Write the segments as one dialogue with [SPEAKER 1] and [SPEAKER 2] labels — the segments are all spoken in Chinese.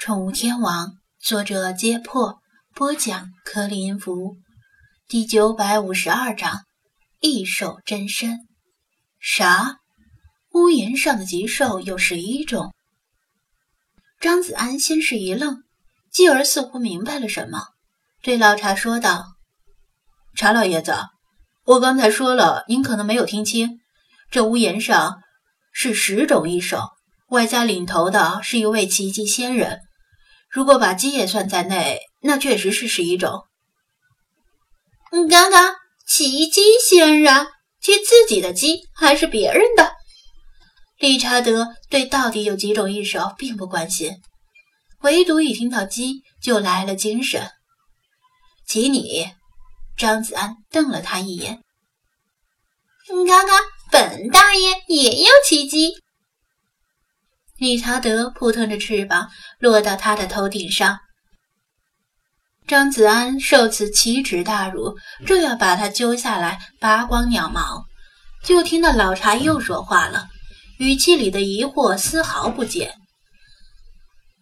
[SPEAKER 1] 宠物天王，作者：揭破，播讲：柯林福，第九百五十二章：异兽真身。啥？屋檐上的极兽有十一种？张子安先是一愣，继而似乎明白了什么，对老茶说道：“
[SPEAKER 2] 查老爷子，我刚才说了，您可能没有听清，这屋檐上是十种异兽。”外加领头的是一位奇迹仙人，如果把鸡也算在内，那确实是十一种。
[SPEAKER 3] 你看看，奇迹仙人是自己的鸡还是别人的？
[SPEAKER 1] 理查德对到底有几种异兽并不关心，唯独一听到鸡就来了精神。
[SPEAKER 2] 鸡你，
[SPEAKER 1] 张子安瞪了他一眼。
[SPEAKER 3] 你看看，本大爷也有奇迹。
[SPEAKER 1] 理查德扑腾着翅膀落到他的头顶上，张子安受此奇耻大辱，正要把他揪下来拔光鸟毛，就听到老茶又说话了，语气里的疑惑丝毫不减。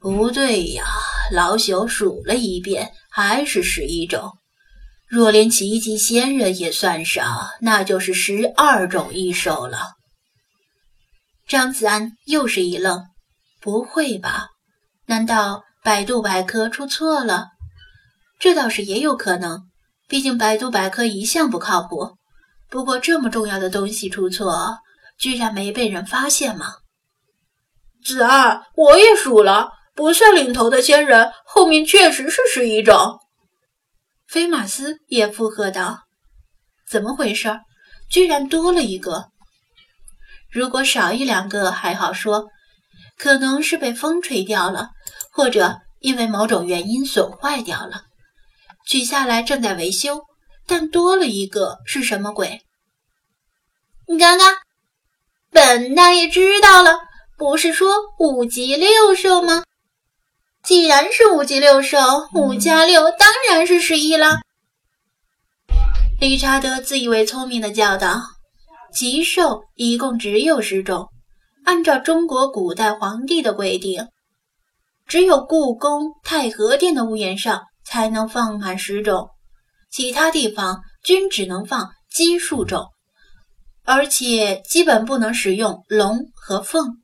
[SPEAKER 2] 不对呀，老朽数了一遍，还是十一种。若连奇迹仙人也算上，那就是十二种异兽了。
[SPEAKER 1] 张子安又是一愣，不会吧？难道百度百科出错了？这倒是也有可能，毕竟百度百科一向不靠谱。不过这么重要的东西出错，居然没被人发现吗？
[SPEAKER 3] 子安，我也数了，不算领头的仙人，后面确实是十一种。
[SPEAKER 1] 菲马斯也附和道：“怎么回事？居然多了一个！”如果少一两个还好说，可能是被风吹掉了，或者因为某种原因损坏掉了，取下来正在维修。但多了一个是什么鬼？
[SPEAKER 3] 你看看，本大爷知道了，不是说五级六兽吗？既然是五级六兽，五加六当然是十一了。
[SPEAKER 1] 理查德自以为聪明的叫道。吉兽一共只有十种，按照中国古代皇帝的规定，只有故宫太和殿的屋檐上才能放满十种，其他地方均只能放奇数种，而且基本不能使用龙和凤。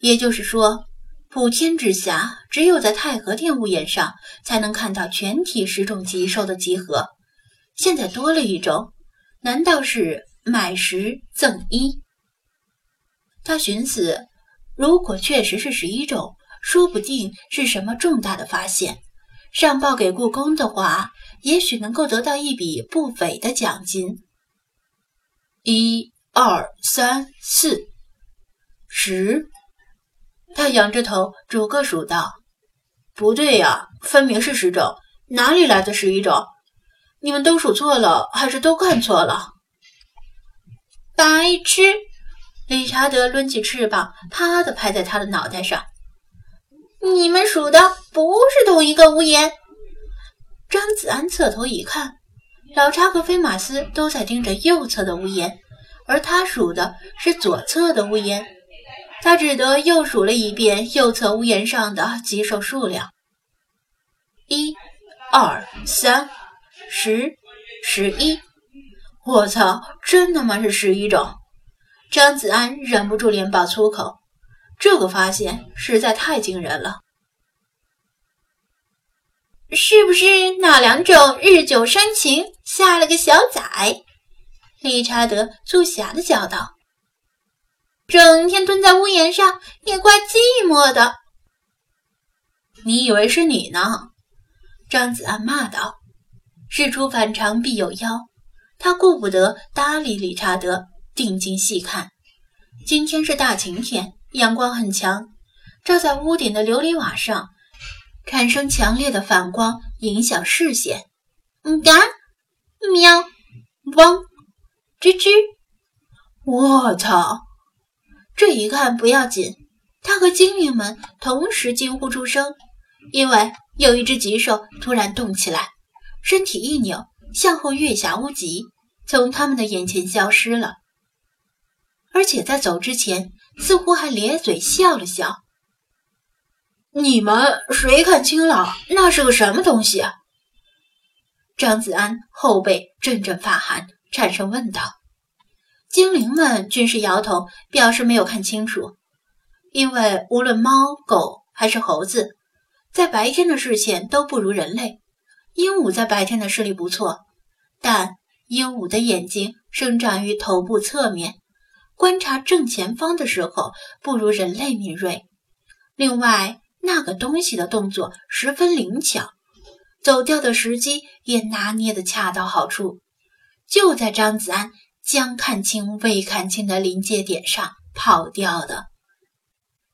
[SPEAKER 1] 也就是说，普天之下，只有在太和殿屋檐上才能看到全体十种吉兽的集合。现在多了一种，难道是？买十赠一，他寻思，如果确实是十一种，说不定是什么重大的发现。上报给故宫的话，也许能够得到一笔不菲的奖金。
[SPEAKER 2] 一、二、三、四、十，他仰着头逐个数道：“不对呀，分明是十种，哪里来的十一种？你们都数错了，还是都看错了？”
[SPEAKER 3] 白痴！
[SPEAKER 1] 理查德抡起翅膀，啪的拍在他的脑袋上。
[SPEAKER 3] 你们数的不是同一个屋檐。
[SPEAKER 1] 张子安侧头一看，老查和菲马斯都在盯着右侧的屋檐，而他数的是左侧的屋檐。他只得又数了一遍右侧屋檐上的棘兽数量：一、二、三、十、十一。我操！真他妈是十一种！张子安忍不住连爆粗口，这个发现实在太惊人了。
[SPEAKER 3] 是不是那两种日久生情，下了个小崽？理查德促狭的叫道：“整天蹲在屋檐上，也怪寂寞的。”
[SPEAKER 2] 你以为是你呢？
[SPEAKER 1] 张子安骂道：“事出反常必有妖。”他顾不得搭理理查德，定睛细看。今天是大晴天，阳光很强，照在屋顶的琉璃瓦上，产生强烈的反光，影响视线。
[SPEAKER 3] 嗯，嘎，喵，汪，吱吱。
[SPEAKER 1] 我操！这一看不要紧，他和精灵们同时惊呼出声，因为有一只棘兽突然动起来，身体一扭。向后跃下屋脊，从他们的眼前消失了。而且在走之前，似乎还咧嘴笑了笑。
[SPEAKER 2] 你们谁看清了那是个什么东西？
[SPEAKER 1] 张子安后背阵阵发寒，颤声问道。精灵们均是摇头，表示没有看清楚。因为无论猫、狗还是猴子，在白天的视线都不如人类。鹦鹉在白天的视力不错，但鹦鹉的眼睛生长于头部侧面，观察正前方的时候不如人类敏锐。另外，那个东西的动作十分灵巧，走掉的时机也拿捏得恰到好处，就在张子安将看清未看清的临界点上跑掉的。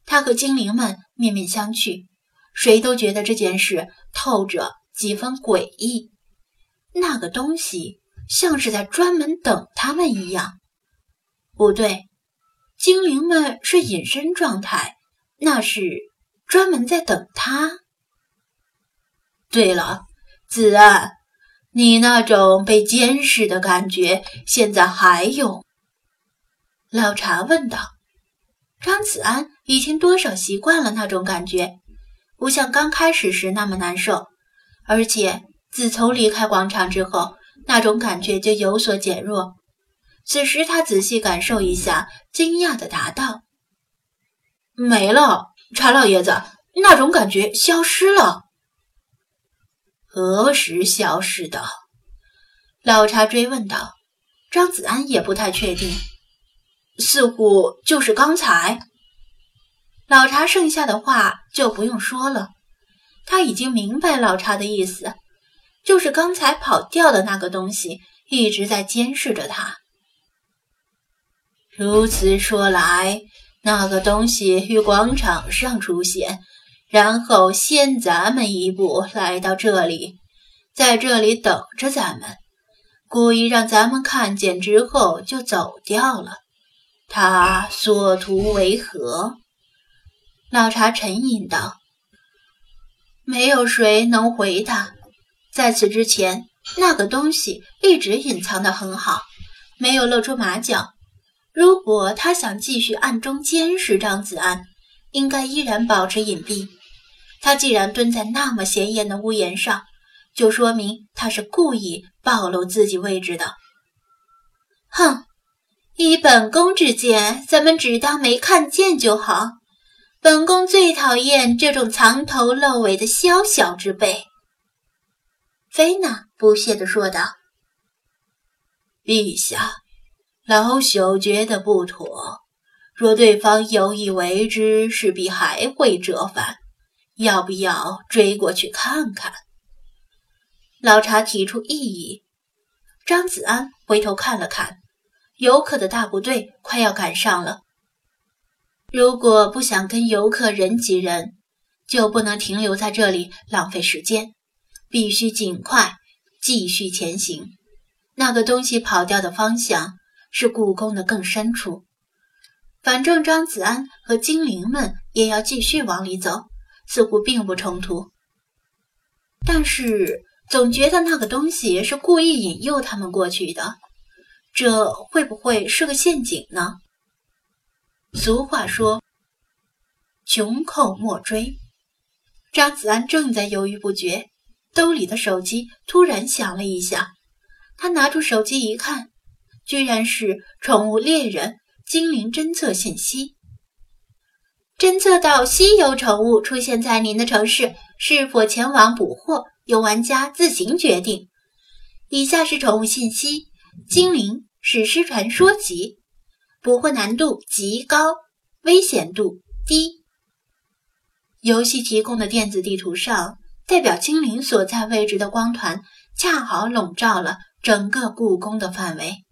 [SPEAKER 1] 他和精灵们面面相觑，谁都觉得这件事透着几分诡异。那个东西像是在专门等他们一样。不对，精灵们是隐身状态，那是专门在等他。
[SPEAKER 2] 对了，子安，你那种被监视的感觉现在还有？
[SPEAKER 1] 老茶问道。张子安已经多少习惯了那种感觉，不像刚开始时那么难受。而且自从离开广场之后，那种感觉就有所减弱。此时他仔细感受一下，惊讶地答道：“
[SPEAKER 2] 没了，查老爷子，那种感觉消失了。
[SPEAKER 3] 何时消失的？”
[SPEAKER 1] 老查追问道。张子安也不太确定。
[SPEAKER 2] 似乎就是刚才，
[SPEAKER 1] 老茶剩下的话就不用说了。他已经明白老茶的意思，就是刚才跑掉的那个东西一直在监视着他。
[SPEAKER 3] 如此说来，那个东西于广场上出现，然后先咱们一步来到这里，在这里等着咱们，故意让咱们看见之后就走掉了。他所图为何？
[SPEAKER 1] 老茶沉吟道：“没有谁能回答。在此之前，那个东西一直隐藏得很好，没有露出马脚。如果他想继续暗中监视张子安，应该依然保持隐蔽。他既然蹲在那么显眼的屋檐上，就说明他是故意暴露自己位置的。哼！”以本宫之见，咱们只当没看见就好。本宫最讨厌这种藏头露尾的宵小之辈。”菲娜不屑地说道。
[SPEAKER 3] “陛下，老朽觉得不妥。若对方有意为之，势必还会折返。要不要追过去看看？”
[SPEAKER 1] 老查提出异议。张子安回头看了看。游客的大部队快要赶上了。如果不想跟游客人挤人，就不能停留在这里浪费时间，必须尽快继续前行。那个东西跑掉的方向是故宫的更深处。反正张子安和精灵们也要继续往里走，似乎并不冲突。但是总觉得那个东西是故意引诱他们过去的。这会不会是个陷阱呢？俗话说“穷寇莫追”。张子安正在犹豫不决，兜里的手机突然响了一下。他拿出手机一看，居然是宠物猎人精灵侦测信息。侦测到稀有宠物出现在您的城市，是否前往捕获，由玩家自行决定。以下是宠物信息。精灵史诗传说集，捕获难度极高，危险度低。游戏提供的电子地图上，代表精灵所在位置的光团，恰好笼罩了整个故宫的范围。